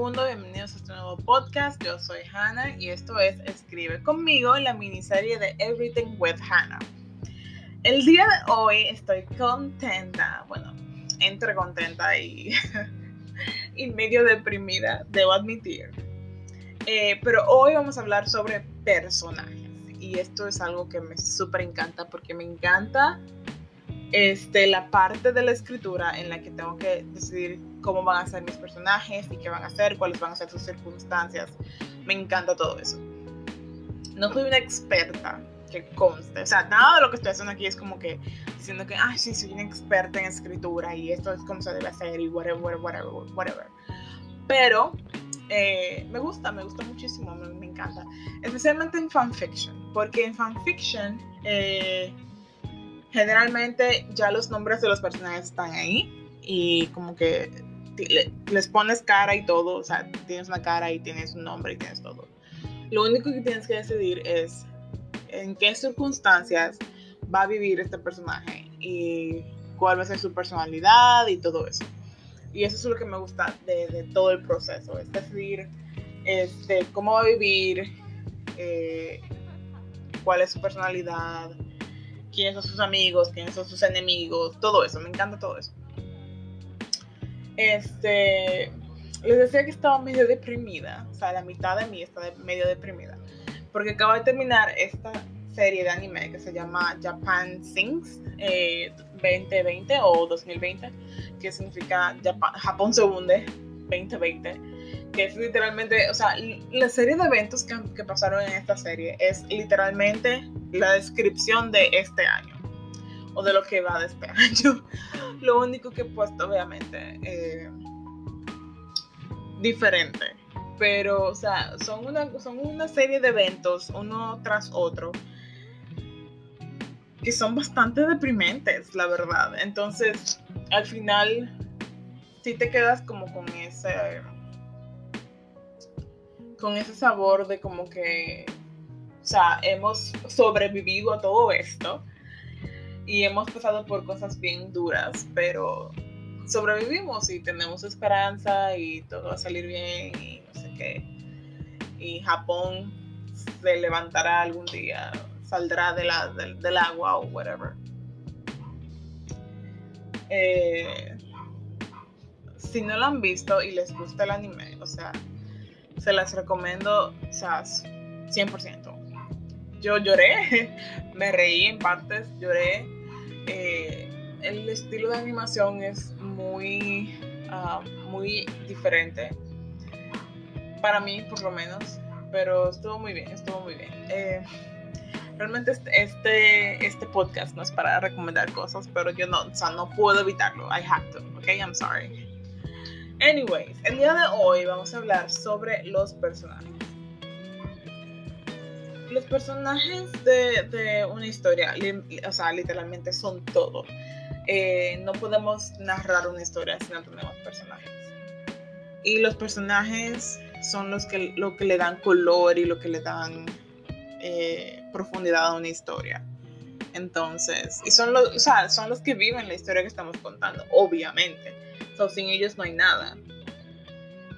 mundo, bienvenidos a este nuevo podcast. Yo soy Hannah y esto es Escribe conmigo, la miniserie de Everything with Hannah. El día de hoy estoy contenta, bueno, entre contenta y, y medio deprimida, debo admitir. Eh, pero hoy vamos a hablar sobre personajes y esto es algo que me súper encanta porque me encanta este, la parte de la escritura en la que tengo que decidir cómo van a ser mis personajes y qué van a hacer, cuáles van a ser sus circunstancias. Me encanta todo eso. No soy una experta que conste, o sea, nada de lo que estoy haciendo aquí es como que diciendo que, ay, sí, soy una experta en escritura y esto es como se debe hacer y whatever, whatever, whatever. Pero eh, me gusta, me gusta muchísimo, me, encanta. Especialmente en fanfiction, porque en fanfiction eh, generalmente ya los nombres de los personajes están ahí y como que les pones cara y todo, o sea, tienes una cara y tienes un nombre y tienes todo. Lo único que tienes que decidir es en qué circunstancias va a vivir este personaje y cuál va a ser su personalidad y todo eso. Y eso es lo que me gusta de, todo el proceso, es decidir este, cómo va a vivir, eh, cuál es su personalidad, quiénes son sus amigos, quiénes son sus enemigos, todo eso, me encanta todo eso. Este, les decía que estaba medio deprimida, o sea, la mitad de mí está medio deprimida, porque acabo de terminar esta serie de anime que se llama Japan Sings 2020 eh, o 2020, que significa Japón se hunde 2020 que es literalmente, o sea, la serie de eventos que, pasaron en esta serie es literalmente la descripción de este año o de lo que va de este año. Lo único que he puesto, obviamente, eh, diferente. Pero, o sea, son una, son una serie de eventos, uno tras otro, que son bastante deprimentes, la verdad. Entonces, al final, sí te quedas como con ese con ese sabor de como que, o sea, hemos sobrevivido a todo esto y hemos pasado por cosas bien duras, pero sobrevivimos y tenemos esperanza y todo va a salir bien y no sé qué. Y Japón se levantará algún día, saldrá de la, del, agua o whatever. Eh, si no lo han visto y les gusta el anime, o sea, se las recomiendo, o sea, 100%. Yo lloré, me reí en partes, lloré. Eh, el estilo de animación es muy, ah, muy diferente, para mí por lo menos, pero estuvo muy bien, estuvo muy bien. Eh, realmente este, este, este, podcast no es para recomendar cosas, pero yo no, o sea, no puedo evitarlo. I have to, ok, I'm sorry. Anyways, el día de hoy vamos a hablar sobre los personajes. Los personajes de, una historia, o sea, literalmente son todo. Eh, no podemos narrar una historia si no tenemos personajes. Y los personajes son los que, lo que le dan color y lo que le dan eh, profundidad a una historia. Entonces, y son los, o sea, son los que viven la historia que estamos contando, obviamente sin ellos no hay nada.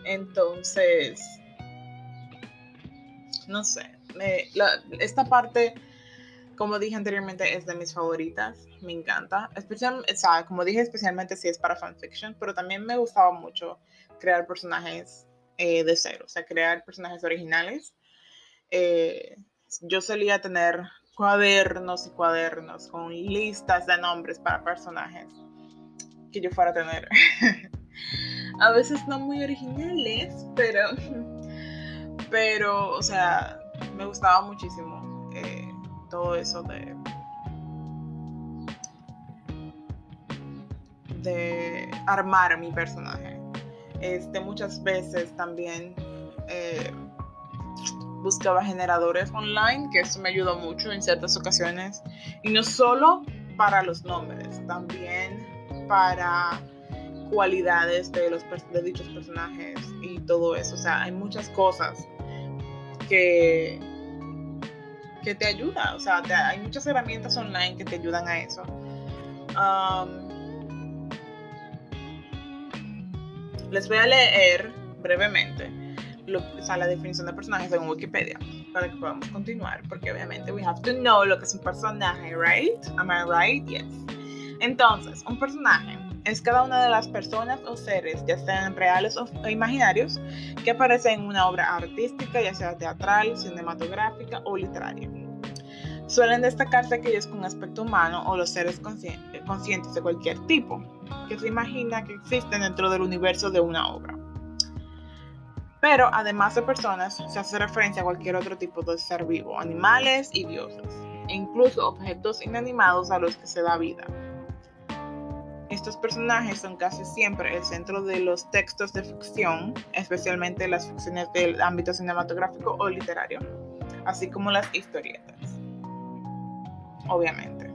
Entonces, no sé, esta parte, como dije anteriormente, es de mis favoritas, me encanta. Especialmente, como dije, especialmente si es para fanfiction, pero también me gustaba mucho crear personajes eh, de cero, o sea, crear personajes originales. Eh, yo solía tener cuadernos y cuadernos con listas de nombres para personajes que yo fuera a tener. a veces no muy originales, pero, pero, o sea, me gustaba muchísimo eh, todo eso de, de armar mi personaje. Este, muchas veces también eh, buscaba generadores online, que eso me ayudó mucho en ciertas ocasiones. Y no solo para los nombres, también para cualidades de, los, de dichos personajes y todo eso. O sea, hay muchas cosas que, que te ayudan. O sea, hay muchas herramientas online que te ayudan a eso. les voy a leer brevemente lo, o sea, la definición de personaje según Wikipedia para que podamos continuar, porque obviamente we have to know lo que es un personaje, right? Am I right? Yes. Entonces, un personaje es cada una de las personas o seres, ya sean reales o imaginarios, que aparecen en una obra artística, ya sea teatral, cinematográfica o literaria. Suelen destacarse aquellos con aspecto humano o los seres conscientes de cualquier tipo, que se imagina que existen dentro del universo de una obra. Pero además de personas, se hace referencia a cualquier otro tipo de ser vivo, animales y dioses, e incluso objetos inanimados a los que se da vida. Estos personajes son casi siempre el centro de los textos de ficción, especialmente las ficciones del ámbito cinematográfico o literario, así como las historietas. Obviamente.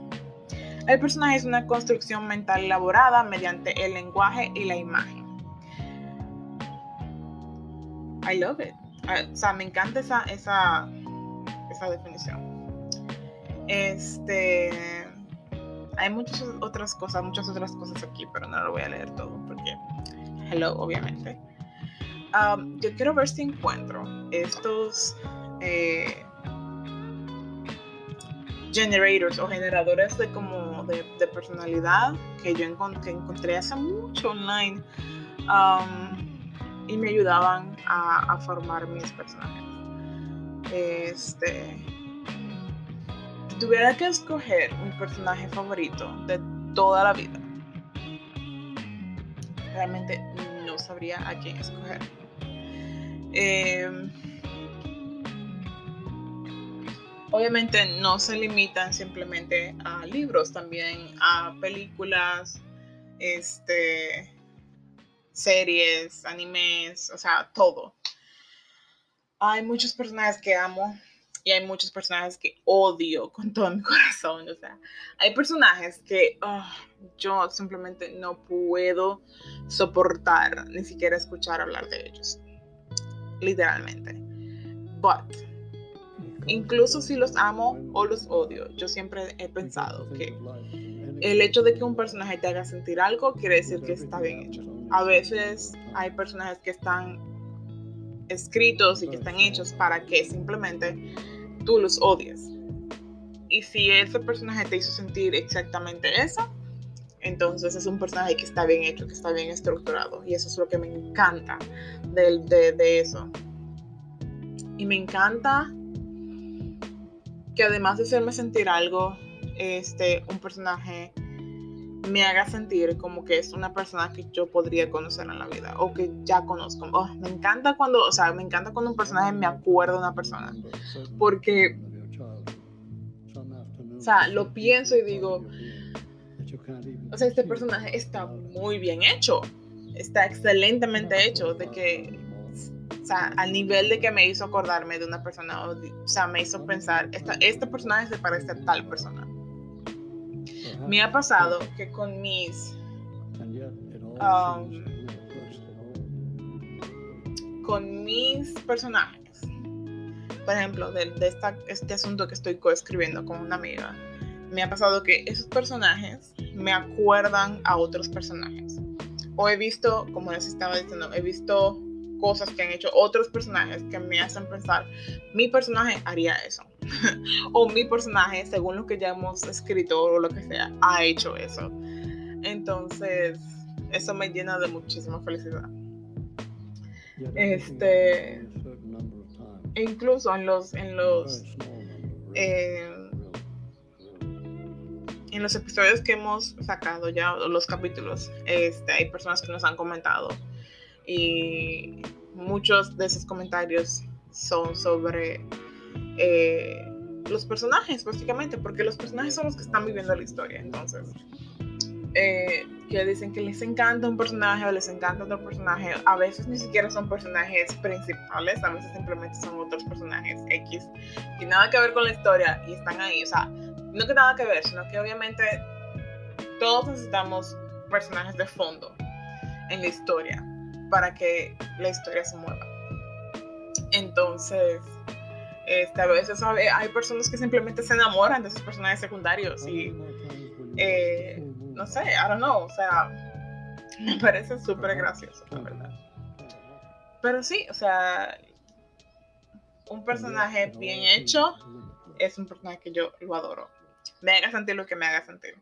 El personaje es una construcción mental elaborada mediante el lenguaje y la imagen I love it. Ah, o sea, me encanta esa, esa, esa definición. Este. Hay muchas otras cosas, muchas otras cosas aquí, pero no lo voy a leer todo porque. Hello, obviamente. Um, yo quiero ver si encuentro estos eh, generators o generadores de como de, personalidad que yo encontré hace mucho online. Um, y me ayudaban a, formar mis personajes. Este, tuviera que escoger un personaje favorito de toda la vida, realmente no sabría a quién escoger. Em, obviamente no se limitan simplemente a libros, también a películas, este, series, animes, o sea, todo. Hay muchos personajes que amo y hay muchos personajes que odio con todo mi corazón. O sea, hay personajes que ah, yo simplemente no puedo soportar ni siquiera escuchar hablar de ellos. Literalmente. But, incluso si los amo o los odio, yo siempre he pensado que el hecho de que un personaje te haga sentir algo quiere decir que está bien hecho a veces hay personajes que están escritos y que están hechos para que simplemente tú los odies. Y si ese personaje te hizo sentir exactamente eso, entonces es un personaje que está bien hecho, que está bien estructurado. Y eso es lo que me encanta de, de eso. Y me encanta que además de hacerme sentir algo, este, un personaje me haga sentir como que es una persona que yo podría conocer en la vida o que ya conozco. Oh, me encanta cuando, o sea, me encanta cuando un personaje me acuerda de una persona. Porque, o sea, lo pienso y digo, o sea, este personaje está muy bien hecho, está excelentemente hecho, de que, o sea, al nivel de que me hizo acordarme de una persona, o, sea, me hizo pensar, esta, este personaje se parece a tal persona. Me ha pasado que con mis um, con mis personajes, por ejemplo, de, este asunto que estoy coescribiendo con una amiga, me ha pasado que esos personajes me acuerdan a otros personajes. O he visto, como les estaba diciendo, he visto cosas que han hecho otros personajes que me hacen pensar, mi personaje haría eso. o mi personaje, según lo que ya hemos escrito o lo que sea, ha hecho eso. Entonces, eso me llena de muchísima felicidad. Este, incluso en los, en los, eh, en los episodios que hemos sacado ya, los capítulos, este, hay personas que nos han comentado y muchos de esos comentarios son sobre eh, los personajes, básicamente, porque los personajes son los que están viviendo la historia. Entonces, eh, que dicen que les encanta un personaje o les encanta otro personaje, a veces ni siquiera son personajes principales, a veces simplemente son otros personajes X, que nada que ver con la historia y están ahí. O sea, no que nada que ver, sino que obviamente todos necesitamos personajes de fondo en la historia para que la historia se mueva. Entonces, este, a veces hay personas que simplemente se enamoran de esos personajes secundarios y eh, no sé, I don't know, o sea, me parece súper gracioso, la verdad. pero sí, o sea, un personaje bien hecho es un personaje que yo lo adoro. Me haga sentir lo que me haga sentir.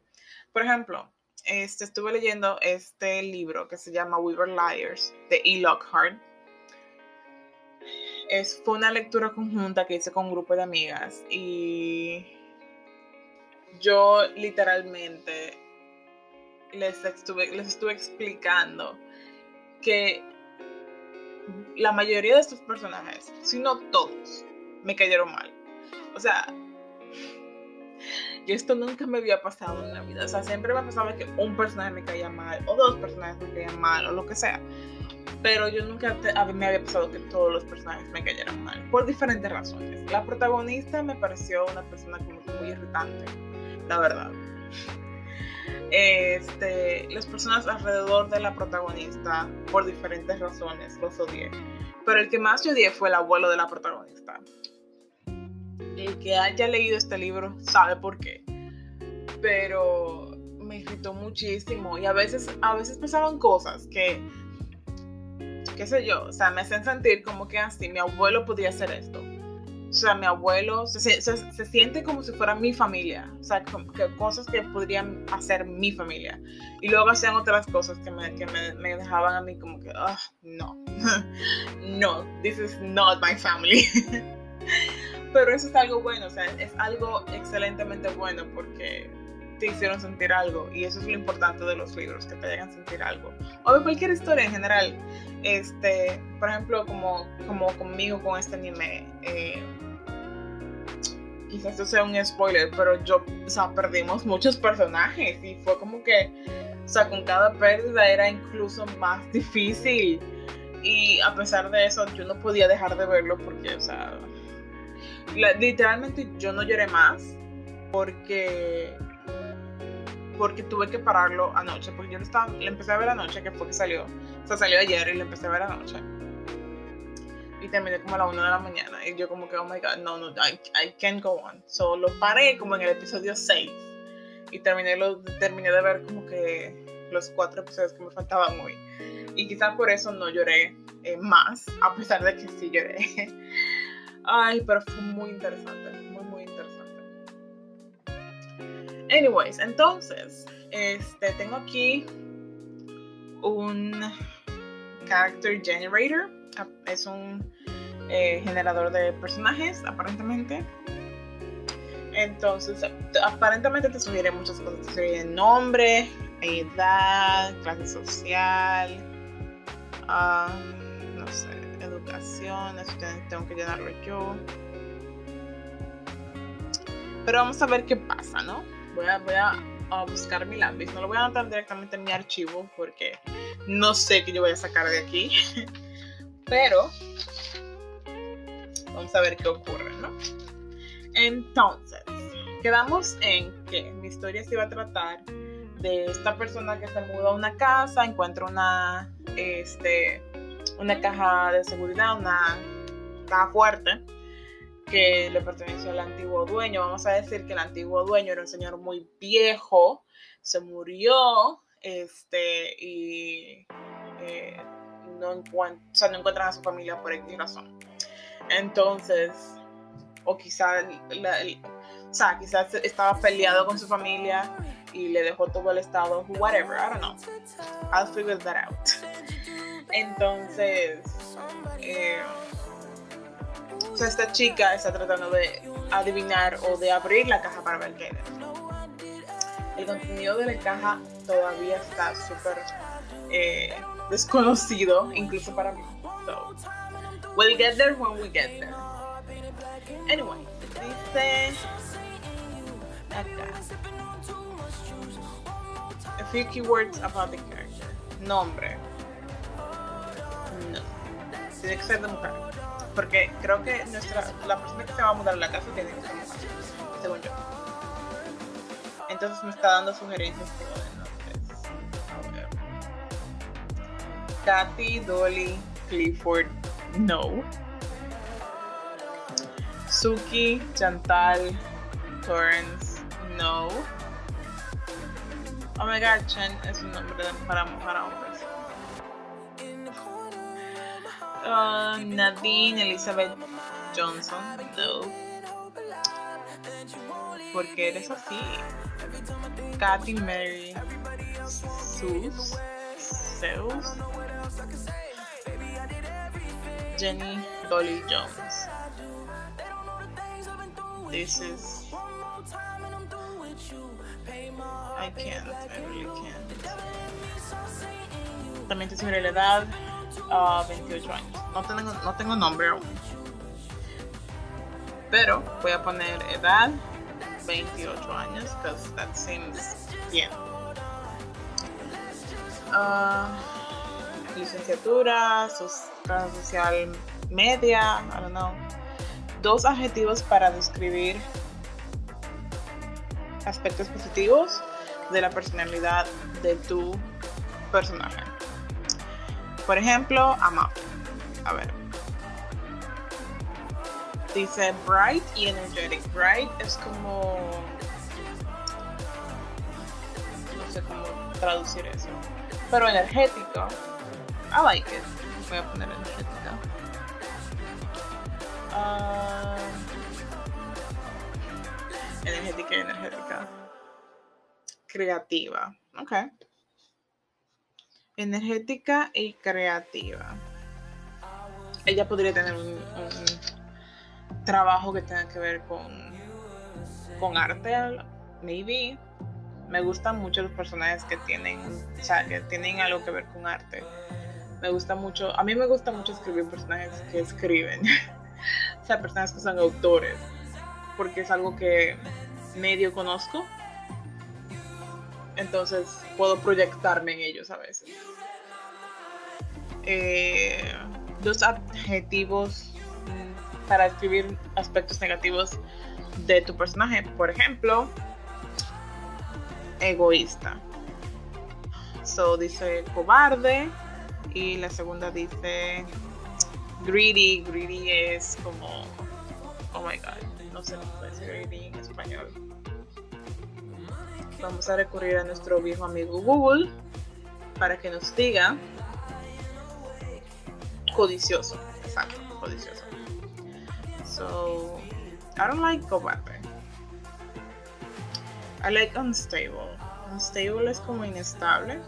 Por ejemplo, este, estuve leyendo este libro que se llama We Were Liars de E. Lockhart. Es, fue una lectura conjunta que hice con un grupo de amigas y yo literalmente les estuve, les estuve explicando que la mayoría de estos personajes, si no todos, me cayeron mal. O sea, y esto nunca me había pasado en la vida. O sea, siempre me pasaba que un personaje me caía mal, o dos personajes me caían mal, o lo que sea. Pero yo nunca me había pasado que todos los personajes me cayeran mal, por diferentes razones. La protagonista me pareció una persona como muy irritante, la verdad. Este, las personas alrededor de la protagonista, por diferentes razones, los odié. Pero el que más odié fue el abuelo de la protagonista el que haya leído este libro sabe por qué. Pero me irritó muchísimo y a veces, a veces pasaban cosas que, qué sé yo, o sea, me hacen sentir como que así, mi abuelo podría hacer esto. O sea, mi abuelo se, se, siente como si fuera mi familia. O sea, que, cosas que podrían hacer mi familia. Y luego hacían otras cosas que me, que me, me dejaban a mí como que, ah, no, no, this is not my family. pero eso es algo bueno, o sea, es algo excelentemente bueno porque te hicieron sentir algo y eso es lo importante de los libros, que te hagan sentir algo. O de cualquier historia en general. Este, por ejemplo, como, como conmigo con este anime, eh, quizás esto sea un spoiler, pero yo, o sea, perdimos muchos personajes y fue como que, o sea, con cada pérdida era incluso más difícil. Y a pesar de eso, yo no podía dejar de verlo porque, o sea, literalmente yo no lloré más porque porque tuve que pararlo anoche, porque yo lo, estaba, le empecé a ver anoche, que fue que salió, o sea, salió ayer y le empecé a ver anoche. Y terminé como a la 1 de la mañana. Y yo como que, oh my god, no, no, I, I can't go on. So lo paré como en el episodio 6. Y terminé, lo, terminé de ver como que los cuatro episodios que me faltaban hoy. Y quizás por eso no lloré eh, más, a pesar de que sí lloré. Ay, pero fue muy interesante. Anyways, entonces, este, tengo aquí un character generator. Es un eh, generador de personajes, aparentemente. Entonces, aparentemente te sugiere muchas cosas. Te sugiere nombre, edad, clase social, um, no sé, educación, eso tengo que llenarlo yo. Pero vamos a ver qué pasa, ¿no? Voy a, voy a, buscar mi lápiz. No lo voy a anotar directamente en mi archivo porque no sé qué yo voy a sacar de aquí. Pero vamos a ver qué ocurre, ¿no? Entonces, quedamos en que mi historia se iba a tratar de esta persona que se muda a una casa, encuentra una, este, una caja de seguridad, una caja fuerte que le perteneció al antiguo dueño. Vamos a decir que el antiguo dueño era un señor muy viejo, se murió, este, y eh, no, encuentran a su familia por X razón. Entonces, o quizás, o sea, quizás estaba peleado con su familia y le dejó todo el estado, whatever, I don't know. I'll figure that out. Entonces, eh, esta chica está tratando de adivinar o de abrir la caja para ver qué es. El contenido de la caja todavía está súper eh, desconocido, incluso para mí. So, we'll get there when we get there. Anyway, dice acá. A few keywords about the character. Nombre. No. Tiene que ser de mujer. Porque creo que nuestra, la persona que se va a mudar a la casa tiene que ser mujer. Según yo. Entonces me está dando sugerencias de nombres. Kathy, Dolly, Clifford, no. Suki, Chantal, Torrance, no. Oh my god, Chen es un nombre para, para hombres. Uh, Nadine Elizabeth Johnson, no. Porque eres así. Kathy Mary Zeus. Zeus. Jenny Dolly Jones. This is. I can't, I really can't. También te sube la edad, uh, 28 años. No tengo, no tengo nombre. Pero voy a poner edad 28 años, because that seems bien. Uh, licenciatura, social media, I don't know. Dos adjetivos para describir aspectos positivos de la personalidad de tu personaje. Por ejemplo, amable. A ver. Dice bright y energetic. Bright es como. No sé cómo traducir eso. Pero energético. I like it. Voy a poner energética. Uh, energética y energética. Creativa. Ok. Energética y creativa. Ella podría tener un, trabajo que tenga que ver con, con arte, maybe. Me gustan mucho los personajes que tienen, o sea, que tienen algo que ver con arte. Me gusta mucho, a mí me gusta mucho escribir personajes que escriben. o sea, personas que son autores. Porque es algo que medio conozco. Entonces puedo proyectarme en ellos a veces. Eh, dos adjetivos para escribir aspectos negativos de tu personaje. Por ejemplo, egoísta. So dice cobarde. Y la segunda dice greedy. Greedy es como. Oh my god. No sé cómo ser greedy en español. Vamos a recurrir a nuestro viejo amigo Google para que nos diga codicioso. Exacto, codicioso. So, I don't like cobarde. I like unstable. Unstable es como inestable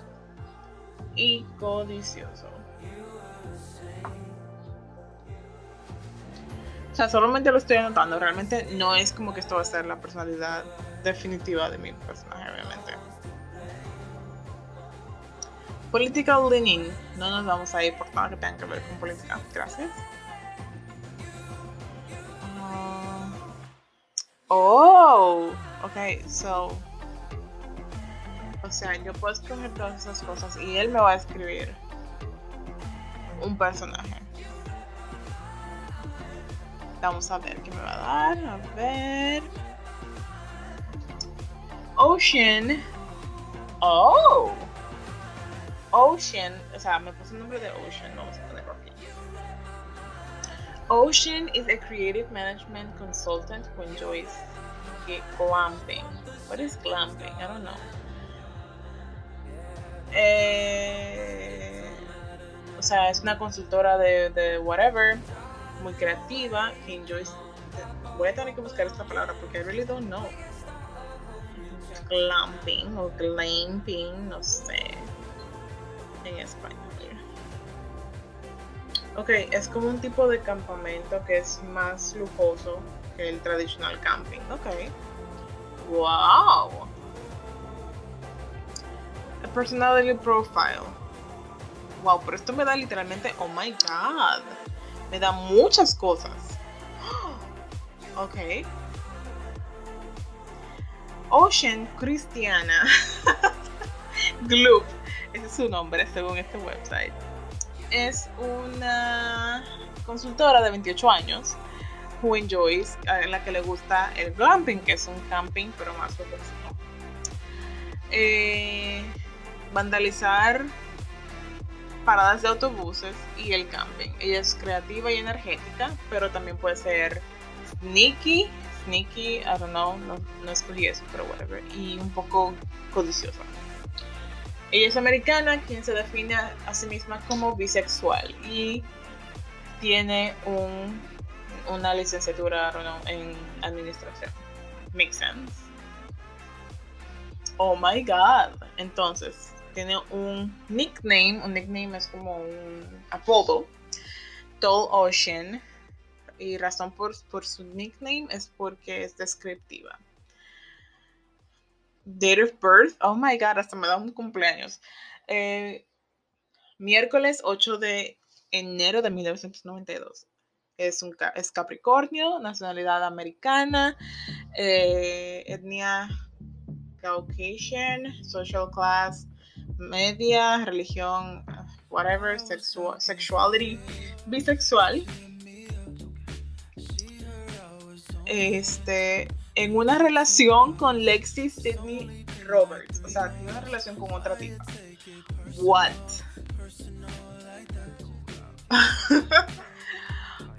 y codicioso. O sea, solamente lo estoy anotando. Realmente no es como que esto va a ser la personalidad definitiva de mi personaje, obviamente. Political leaning. No nos vamos a ir por nada que tenga que ver con política. Gracias. Uh, oh, ok, so. O sea, yo puedo escoger todas esas cosas y él me va a escribir un personaje. Vamos a ver qué me va a dar. A ver. Ocean. Oh. Ocean. O sea, me puse el nombre de Ocean. Vamos a ponerlo aquí. Ocean is a creative management consultant who enjoys glamping. What is glamping? I don't know. Eh, o sea, es una consultora de, de whatever, muy creativa, que enjoys. Voy a tener que buscar esta palabra porque I really don't know glamping o glamping, no sé, en español. Ok, es como un tipo de campamento que es más lujoso que el tradicional camping. Ok. Wow. A personality profile. Wow, pero esto me da literalmente, oh my god. Me da muchas cosas. Ok. Ocean Cristiana Gloop, ese es su nombre según este website, es una consultora de 28 años who enjoys, en la que le gusta el glamping, que es un camping pero más profesional. Eh, vandalizar paradas de autobuses y el camping. Ella es creativa y energética, pero también puede ser sneaky sneaky, I don't know, no, escogí eso, pero whatever, y un poco codiciosa. Ella es americana, quien se define a sí misma como bisexual y tiene un, una licenciatura en administración. Makes sense. Oh my god. Entonces, tiene un nickname. Un nickname es como un apodo. Tall Ocean. Y razón por, por su nickname es porque es descriptiva. Date of birth. Oh my god, hasta me da un cumpleaños. Eh, miércoles 8 de enero de 1992. Es, un, es Capricornio, nacionalidad americana, eh, etnia Caucasian, social class media, religión, whatever, sexuality, bisexual. Este, en una relación con Lexi Sidney Roberts. O sea, tiene una relación con otra tipa. What?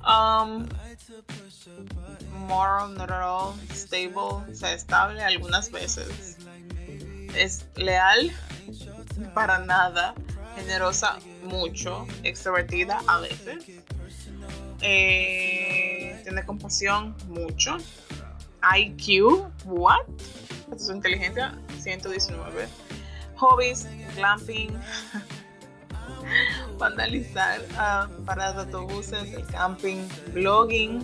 um, moral, not at all, stable, o sea, estable algunas veces. Es leal, para nada, generosa mucho, extrovertida a veces. Eh, tiene compasión mucho. IQ, what? Su inteligencia, 119. Hobbies, glamping, vandalizar uh, paradas de autobuses, el camping, blogging,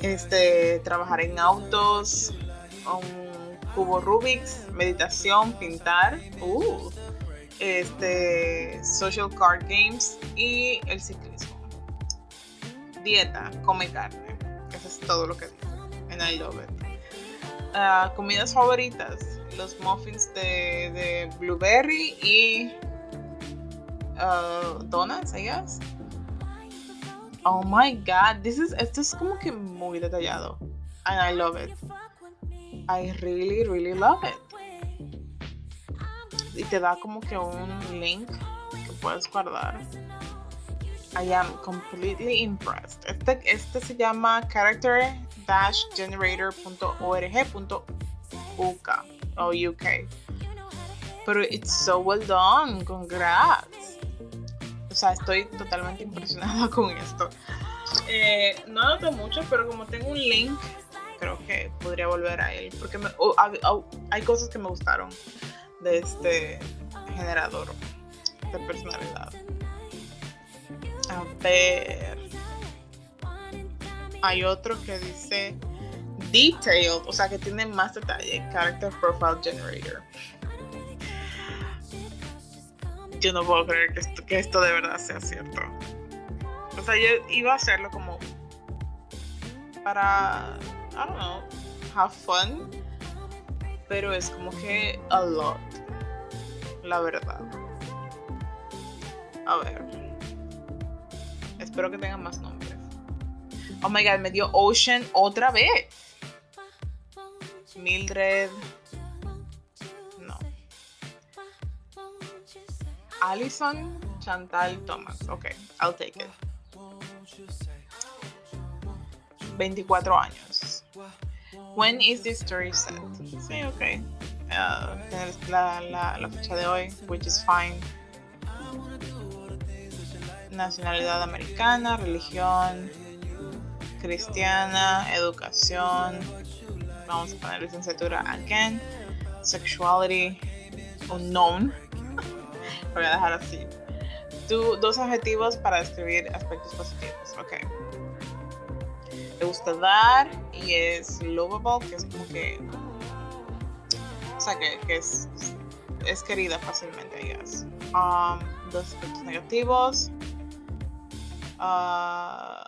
este, trabajar en autos, un cubo Rubik's, meditación, pintar, uh, este, social card games y el ciclismo. Dieta, come carne. Todo lo que dice. And I love it. Uh, comidas favoritas, los muffins de, de blueberry y uh, donuts, I guess. Oh my god, this is, esto es como que muy detallado. And I love it. I really, really love it. Y te da como que un link que puedes guardar. I am completely impressed. Este, este se llama character-generator.org.uk o UK. Pero it's so well done. Congrats o sea, estoy totalmente impresionada con esto. Eh, no noto mucho, pero como tengo un link, creo que podría volver a él, porque hay cosas que me gustaron de este generador de personalidad. A ver. Hay otro que dice detailed, o sea que tiene más detalle, Character Profile Generator yo no puedo creer que esto, que esto de verdad sea cierto. O sea, yo iba a hacerlo como para, I don't know, have fun, pero es como que a lot, la verdad. A ver, espero que tengan más nombres. Oh my god, me dio Ocean otra vez. Mildred. Alison Chantal Thomas. Ok, I'll take it. 24 años. When is this story set? Sí, ok. Uh, la, la, la fecha de hoy, which is fine. Nacionalidad americana, religión cristiana, educación. Vamos a poner licenciatura again. Sexuality unknown voy a dejar así. dos objetivos para describir aspectos positivos. Ok. Le gusta dar y es lovable, que es como que. O sea, que, es, es querida fácilmente, I um, dos aspectos negativos. Uh,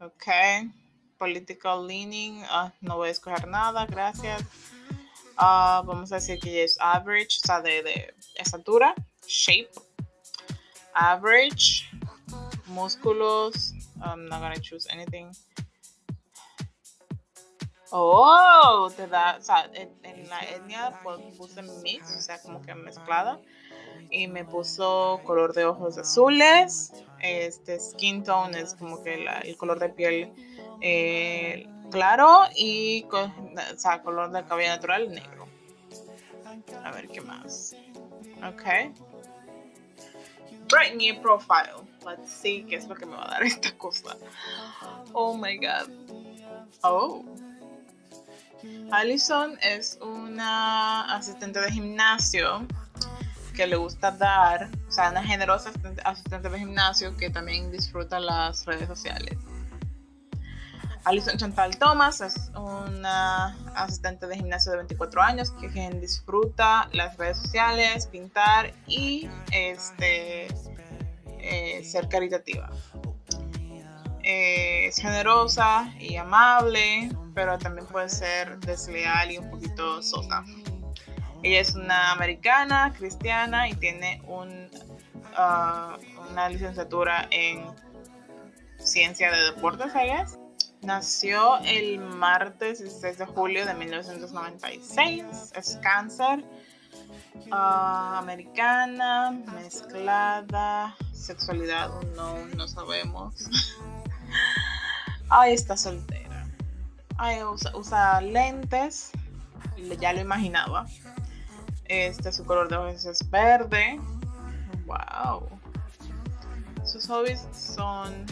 ok. Political leaning. Uh, no voy a escoger nada, gracias. Uh, vamos a decir que es average, o sea, de, de estatura, shape, average, músculos. I'm not gonna choose anything. Oh, te da, o sea, en, la etnia pues, puse mix, o sea, como que mezclada. Y me puso color de ojos azules. Este skin tone es como que el color de piel eh, claro y o sea, color de cabello natural negro. A ver qué más. Ok. Bright new profile. Let's see qué es lo que me va a dar esta cosa. Oh my god. Oh. Alison es una asistente de gimnasio que le gusta dar, o sea, una generosa asistente de gimnasio que también disfruta las redes sociales. Alison Chantal Thomas es una asistente de gimnasio de 24 años que disfruta las redes sociales, pintar y este, eh, ser caritativa. Eh, es generosa y amable, pero también puede ser desleal y un poquito sosa. Ella es una americana, cristiana y tiene un, ah, una licenciatura en ciencia de deportes, Nació el martes 16 de julio de 1996. Es cáncer. Ah, americana, mezclada, sexualidad no, no sabemos. Ay, está soltera. Ay, usa lentes, ya lo imaginaba. Este, su color de ojos es verde. Wow. Sus hobbies son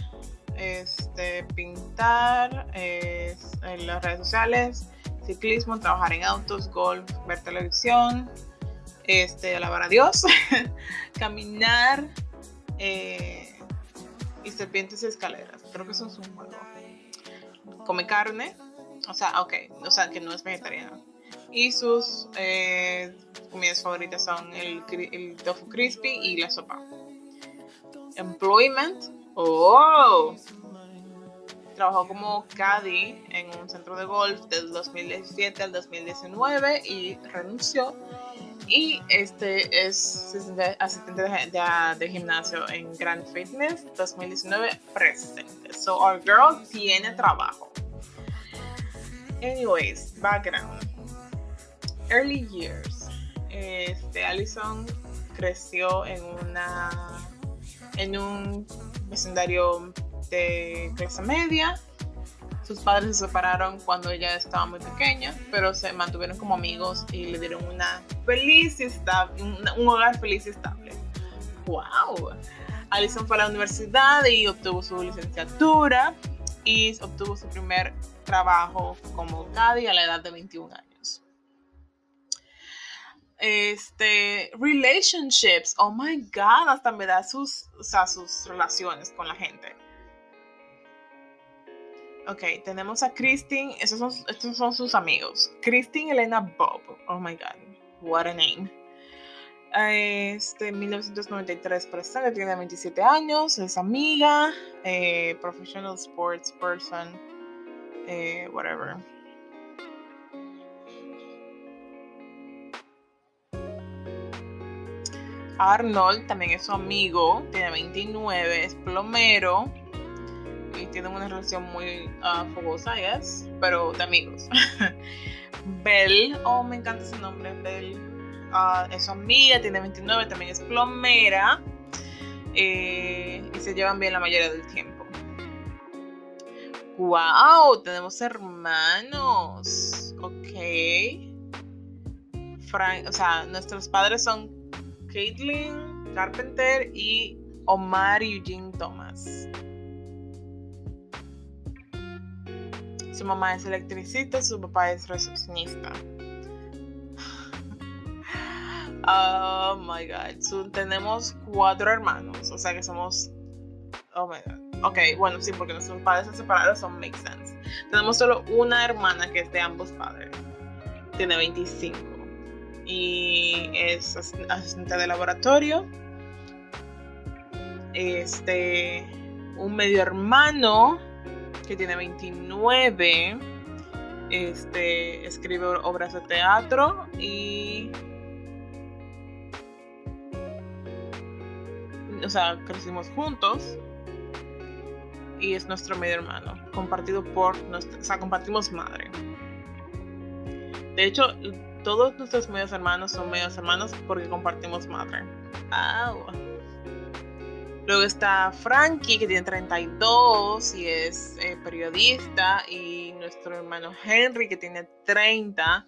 este, pintar en las redes sociales, ciclismo, trabajar en autos, golf, ver televisión, este, alabar a Dios, caminar eh, y serpientes y escaleras. Creo que eso es un juego. Come carne, o sea, ok, o sea, que no es vegetariano. Y sus eh, comidas favoritas son el, tofu crispy y la sopa. Employment, Oh. Trabajó como caddy en un centro de golf del 2017 al 2019 y renunció. Y este es asistente de, de, gimnasio en Grand Fitness 2019 presente. So our girl tiene trabajo. Anyways, background. Early years. Este, Allison creció en una en un vecindario de clase media. Sus padres se separaron cuando ella estaba muy pequeña, pero se mantuvieron como amigos y le dieron una feliz un, hogar feliz y estable. ¡Wow! Alison fue a la universidad y obtuvo su licenciatura y obtuvo su primer trabajo como caddy a la edad de 21 años. Este, relationships, oh my god, hasta me da sus, o sea, sus relaciones con la gente. Ok, tenemos a Christine, estos son, estos son sus amigos. Christine Elena Bob, oh my god, what a name. Este, 1993 presente, tiene 27 años, es amiga, eh, professional sports person, eh, whatever. Arnold también es su amigo, tiene 29, es plomero y tienen una relación muy uh, fogosa, yes, pero de amigos. Belle, oh, me encanta ese nombre, Belle. Uh, es su amiga, tiene 29, también es plomera eh, y se llevan bien la mayoría del tiempo. ¡Wow! Tenemos hermanos. Ok. Frank, o sea, nuestros padres son Caitlin Carpenter y Omar Eugene Thomas. Su mamá es electricista, su papá es recepcionista. Oh my god. tenemos cuatro hermanos. O sea que somos. Oh my god. Ok, bueno, sí, porque nuestros padres se separaron, son make sense. Tenemos solo una hermana que es de ambos padres. Tiene 25 y es asistente de laboratorio. Este, un medio hermano que tiene 29, este, escribe obras de teatro y... O sea, crecimos juntos y es nuestro medio hermano, compartido por, o sea, compartimos madre. De hecho, todos nuestros medios hermanos son medios hermanos porque compartimos madre. Luego está Frankie, que tiene 32 y es eh, periodista. Y nuestro hermano Henry, que tiene 30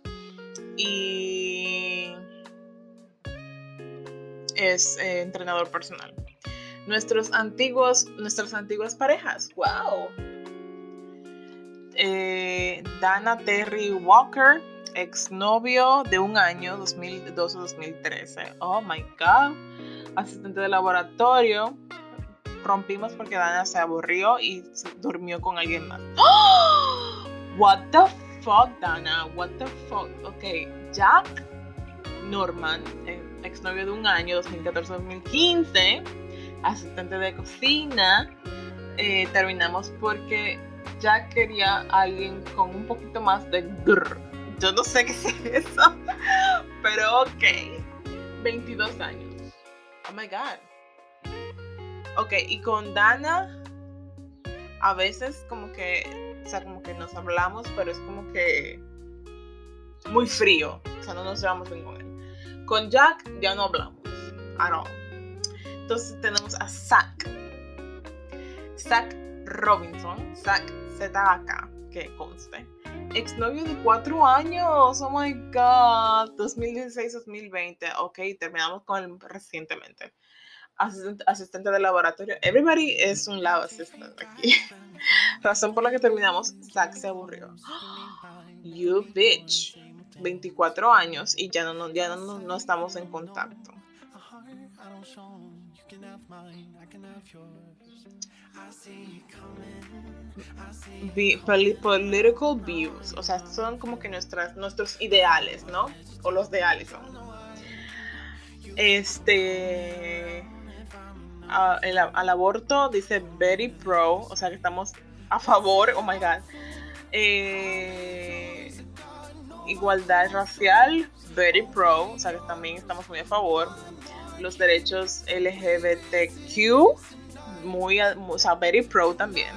y es eh, entrenador personal. Nuestros antiguos, nuestras antiguas parejas. ¡Wow! Eh, Dana Terry Walker, exnovio de un año, 2012-2013. Oh my God. Asistente de laboratorio. Rompimos porque Dana se aburrió y durmió con alguien más. What the fuck, Dana? What the fuck? Ok, Jack Norman, eh, exnovio de un año, 2014-2015, asistente de cocina. Eh, terminamos porque Jack quería alguien con un poquito más de grr. Yo no sé qué es eso, pero ok. 22 años. Oh my god. Ok, y con Dana, a veces como que, o sea, como que nos hablamos, pero es como que muy frío. O sea, no nos llevamos bien con él. Con Jack ya no hablamos. At all. Entonces tenemos a Zack. Zack Robinson. Zack ZAK, que conste. Exnovio de cuatro años. Oh my god. 2016-2020. Ok, terminamos con él recientemente. Asistente, de laboratorio. Everybody es un lab assistant aquí. Razón por la que terminamos. Zack se aburrió. You bitch. 24 años y ya no, ya no, no estamos en contacto. Political views, o sea, son como que nuestras, nuestros ideales, ¿no? O los de Allison. Este, al aborto dice very pro, o sea que estamos a favor, oh my god. Eh, igualdad racial, very pro, o sea que también estamos muy a favor. Los derechos LGBTQ, muy, o sea, very pro también.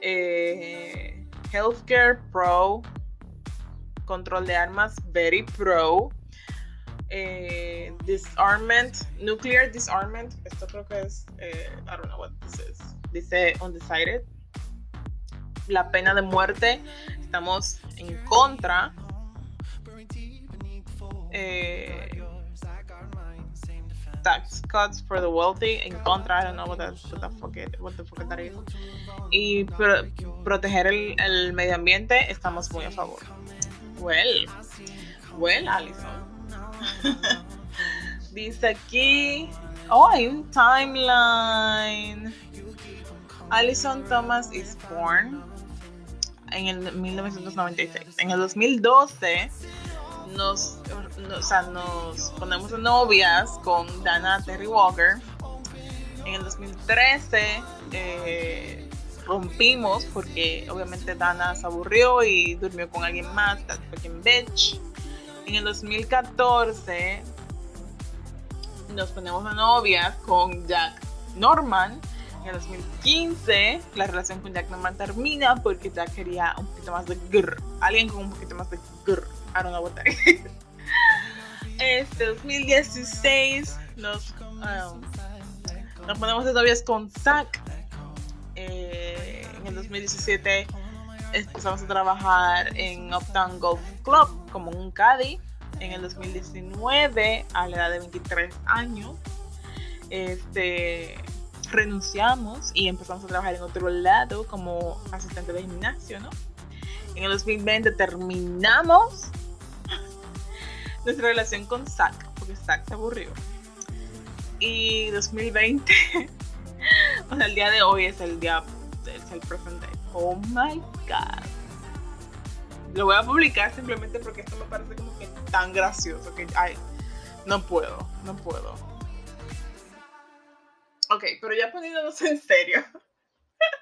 Eh, healthcare pro, control de armas, very pro. Eh, disarmament, nuclear disarmament, esto creo que es, eh, I don't know what this is, dice undecided. La pena de muerte, estamos en contra. Eh, tax cuts for the wealthy en contra, I don't know what, the, fuck, it, what the fuck is. Y proteger el, el, medio ambiente, estamos muy a favor. Well, well, Alison. Dice aquí, oh, hay un timeline. Alison Thomas is born en el 1996. En el 2012 nos, nos ponemos novias con Dana Terry Walker. En el 2013 eh, rompimos porque obviamente Dana se aburrió y durmió con alguien más, that fucking bitch. En el 2014 nos ponemos de novias con Jack Norman en el 2015 la relación con Jack Norman termina porque Jack quería un poquito más de grr, alguien con un poquito más de grr. I don't know what. Este 2016 nos, um, nos ponemos novias con Zack. Eh, en el 2017 empezamos a trabajar en Uptown Golf Club como un caddy. En el 2019, a la edad de 23 años, este, renunciamos y empezamos a trabajar en otro lado como asistente de gimnasio, ¿no? En el 2020 terminamos nuestra relación con Zack, porque Zack se aburrió. Y 2020, o sea, el día de hoy es el día, es el present day. Oh my god. Lo voy a publicar simplemente porque esto me parece como que tan gracioso que, ay, no puedo, no puedo. Ok, pero ya poniéndonos en serio.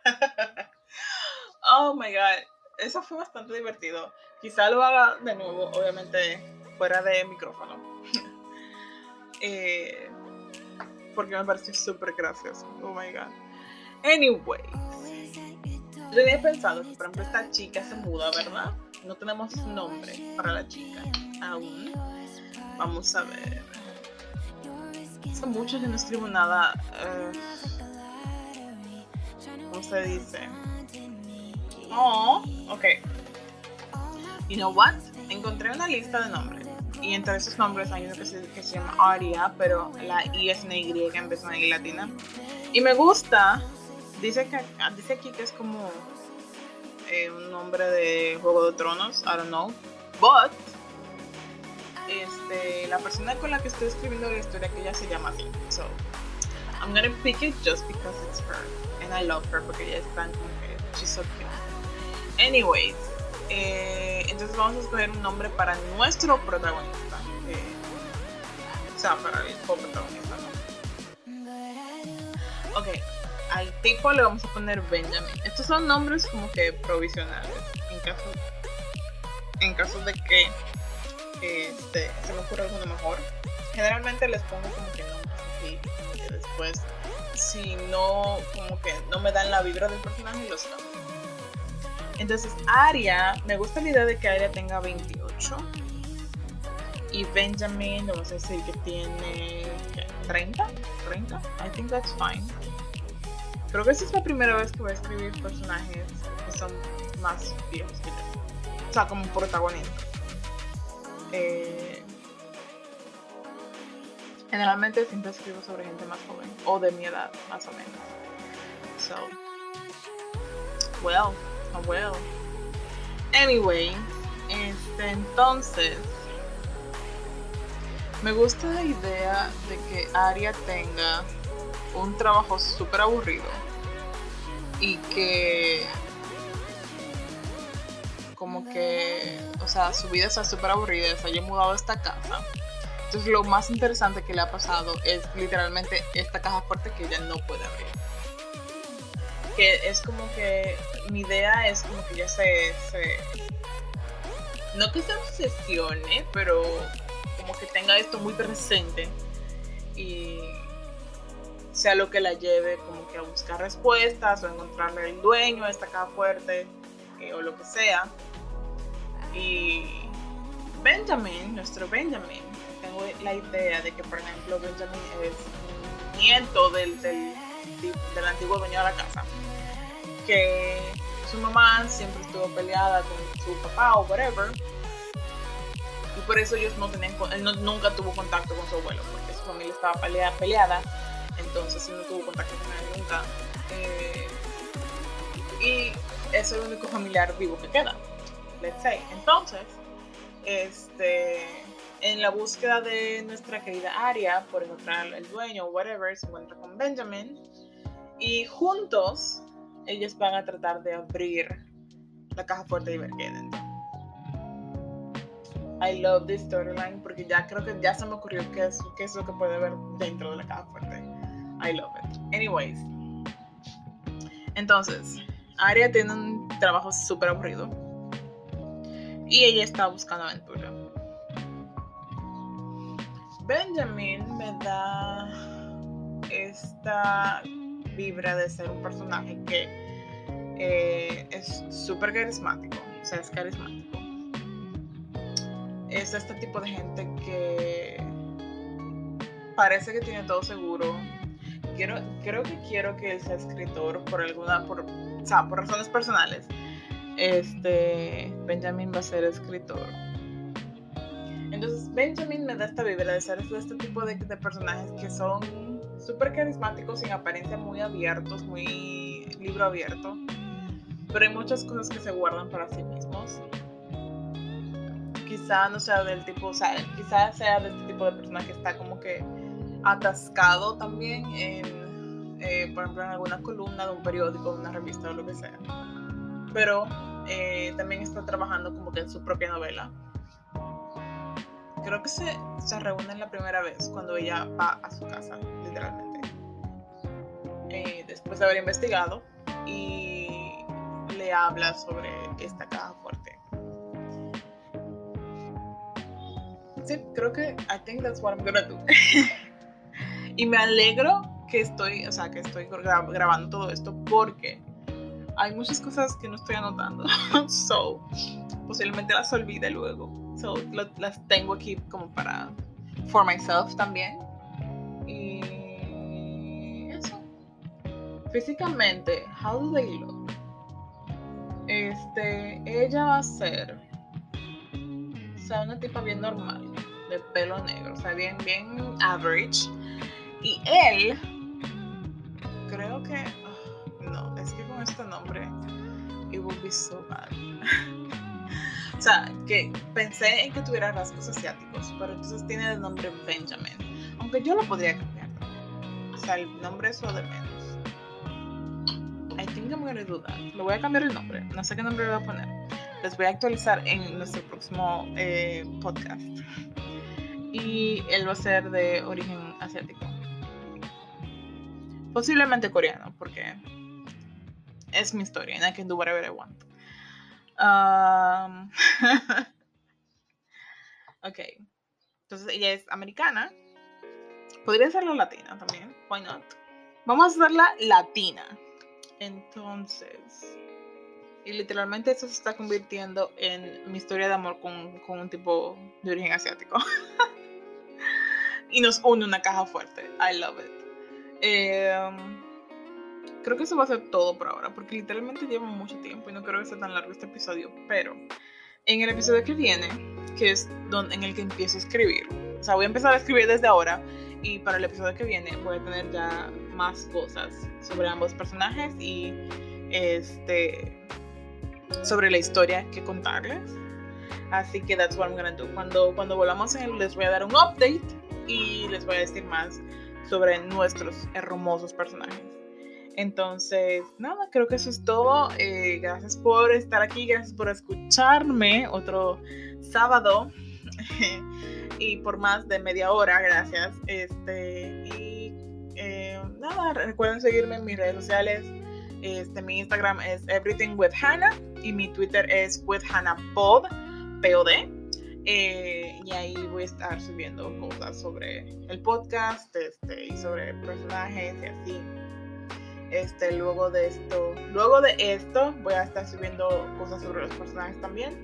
oh my god, eso fue bastante divertido. Quizá lo haga de nuevo, obviamente fuera de micrófono. Eh, porque me pareció súper gracioso. Oh my god. Anyway, yo había pensado que, por ejemplo, esta chica se muda, ¿verdad? No tenemos nombre para la chica aún. Vamos a ver mucho que no escribo nada. Uh, ¿Cómo se dice? Oh, ok. You know what? Encontré una lista de nombres. Y entre esos nombres hay uno que se, que se llama Aria, pero la I es una Y en vez de una I latina. Y me gusta, dice, que, dice aquí que es como eh, un nombre de Juego de Tronos, I don't know. But, este, la persona con la que estoy escribiendo la historia que ella se llama así. So, I'm gonna pick it just because it's her. And I love her porque ella es tan que, she's so cute. Anyways, eh, entonces vamos a escoger un nombre para nuestro protagonista. Eh, o sea, para el coprotagonista, ¿no? Ok, al tipo le vamos a poner Benjamin. Estos son nombres como que provisionales. En caso, en caso de que este, se me ocurra alguno mejor. Generalmente les pongo como que nombres así, como que después, si no, como que no me dan la vibra del personaje, los cambio. Entonces, Aria, me gusta la idea de que Aria tenga 28. Y Benjamin, vamos a decir que tiene 30, 30. I think that's fine. Creo que esta es la primera vez que voy a escribir personajes que son más viejos que yo. O sea, como protagonistas. Eh, generalmente siempre escribo sobre gente más joven o de mi edad, más o menos. So, well. Oh, well. Anyway, este, entonces, me gusta la idea de que Aria tenga un trabajo súper aburrido y que como que, o sea, su vida está súper aburrida, se haya mudado a esta casa. Entonces lo más interesante que le ha pasado es literalmente esta caja fuerte que ella no puede abrir que es como que mi idea es como que ya se, no que se obsesione, pero como que tenga esto muy presente y sea lo que la lleve como que a buscar respuestas o encontrarle el dueño de esta caja fuerte eh, o lo que sea. Y Benjamin, nuestro Benjamin, tengo la idea de que por ejemplo Benjamin es nieto del, del, del antiguo dueño de la casa que su mamá siempre estuvo peleada con su papá o whatever. Y por eso ellos no tenían, él nunca tuvo contacto con su abuelo, porque su familia estaba peleada, peleada entonces él no tuvo contacto con él nunca. Eh, y es el único familiar vivo que queda, let's say. Entonces, este, en la búsqueda de nuestra querida Aria por encontrar el dueño o whatever, se encuentra con Benjamin y juntos ellos van a tratar de abrir la caja fuerte y ver qué dentro. I love this storyline porque ya creo que ya se me ocurrió qué es, lo que puede ver dentro de la caja fuerte. I love it. Anyways. Entonces, Aria tiene un trabajo súper aburrido. Y ella está buscando aventura. Benjamin me da esta vibra de ser un personaje que eh, es súper carismático, o sea, es carismático. Es este tipo de gente que parece que tiene todo seguro. Quiero, creo que quiero que él sea escritor por alguna, por, o sea, por razones personales. Este, Benjamin va a ser escritor. Entonces, Benjamin me da esta vibra de ser este tipo de, de personajes que son súper carismáticos, sin apariencia muy abiertos, muy libro abierto. Pero hay muchas cosas que se guardan para sí mismos. Quizá no sea del tipo, o sea, quizá sea de este tipo de persona que está como que atascado también en, eh, por ejemplo, en alguna columna de un periódico, de una revista o lo que sea. Pero eh, también está trabajando como que en su propia novela creo que se, reúnen la primera vez cuando ella va a su casa, literalmente. Eh, después de haber investigado y le habla sobre esta caja fuerte. Sí, creo que I think that's what I'm gonna do. y me alegro que estoy, o sea, que estoy grabando todo esto porque hay muchas cosas que no estoy anotando. so, posiblemente las olvide luego. So, las tengo aquí como para for myself también. Y eso. Físicamente, how do they look? Este, ella va a ser, sea, una tipa bien normal. de pelo negro, o sea, bien, bien average. Y él, creo que, ah, no, es que con este nombre, it would be so bad. o sea, que pensé en que tuviera rasgos asiáticos, pero entonces tiene el nombre Benjamin. Aunque yo lo podría cambiar. O sea, el nombre es lo de menos. I think I'm gonna do that. Lo voy a cambiar el nombre. No sé qué nombre le voy a poner. Les voy a actualizar en nuestro próximo eh, podcast. Y él va a ser de origen asiático. Posiblemente coreano, porque es mi historia and I can do whatever I want. Um, ok. Entonces ella es americana. Podría ser la latina también. Why not? Vamos a hacerla latina. Entonces. Y literalmente eso se está convirtiendo en mi historia de amor con, con un tipo de origen asiático. y nos une una caja fuerte. I love it. Em, creo que eso va a ser todo por ahora, porque literalmente lleva mucho tiempo y no creo que sea tan largo este episodio. Pero en el episodio que viene, que es donde, en el que empiezo a escribir, o sea, voy a empezar a escribir desde ahora y para el episodio que viene voy a tener ya más cosas sobre ambos personajes y este sobre la historia que contarles. Así que that's what I'm gonna do. Cuando, cuando volvamos en les voy a dar un update y les voy a decir más sobre nuestros hermosos personajes. Entonces, nada, creo que eso es todo. Eh, gracias por estar aquí, gracias por escucharme otro sábado y por más de media hora, gracias. Este, y eh, nada, recuerden seguirme en mis redes sociales. Este, mi Instagram es Everything with Hannah y mi Twitter es with Hannah Pod. Eh, y ahí voy a estar subiendo cosas sobre el podcast este, y sobre personajes y así. Este, luego de esto, luego de esto voy a estar subiendo cosas sobre los personajes también.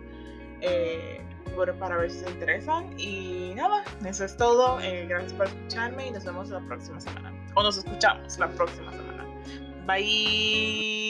Eh, para ver si se interesan. Y nada, eso es todo. Eh, gracias por escucharme y nos vemos la próxima semana. O nos escuchamos la próxima semana. Bye.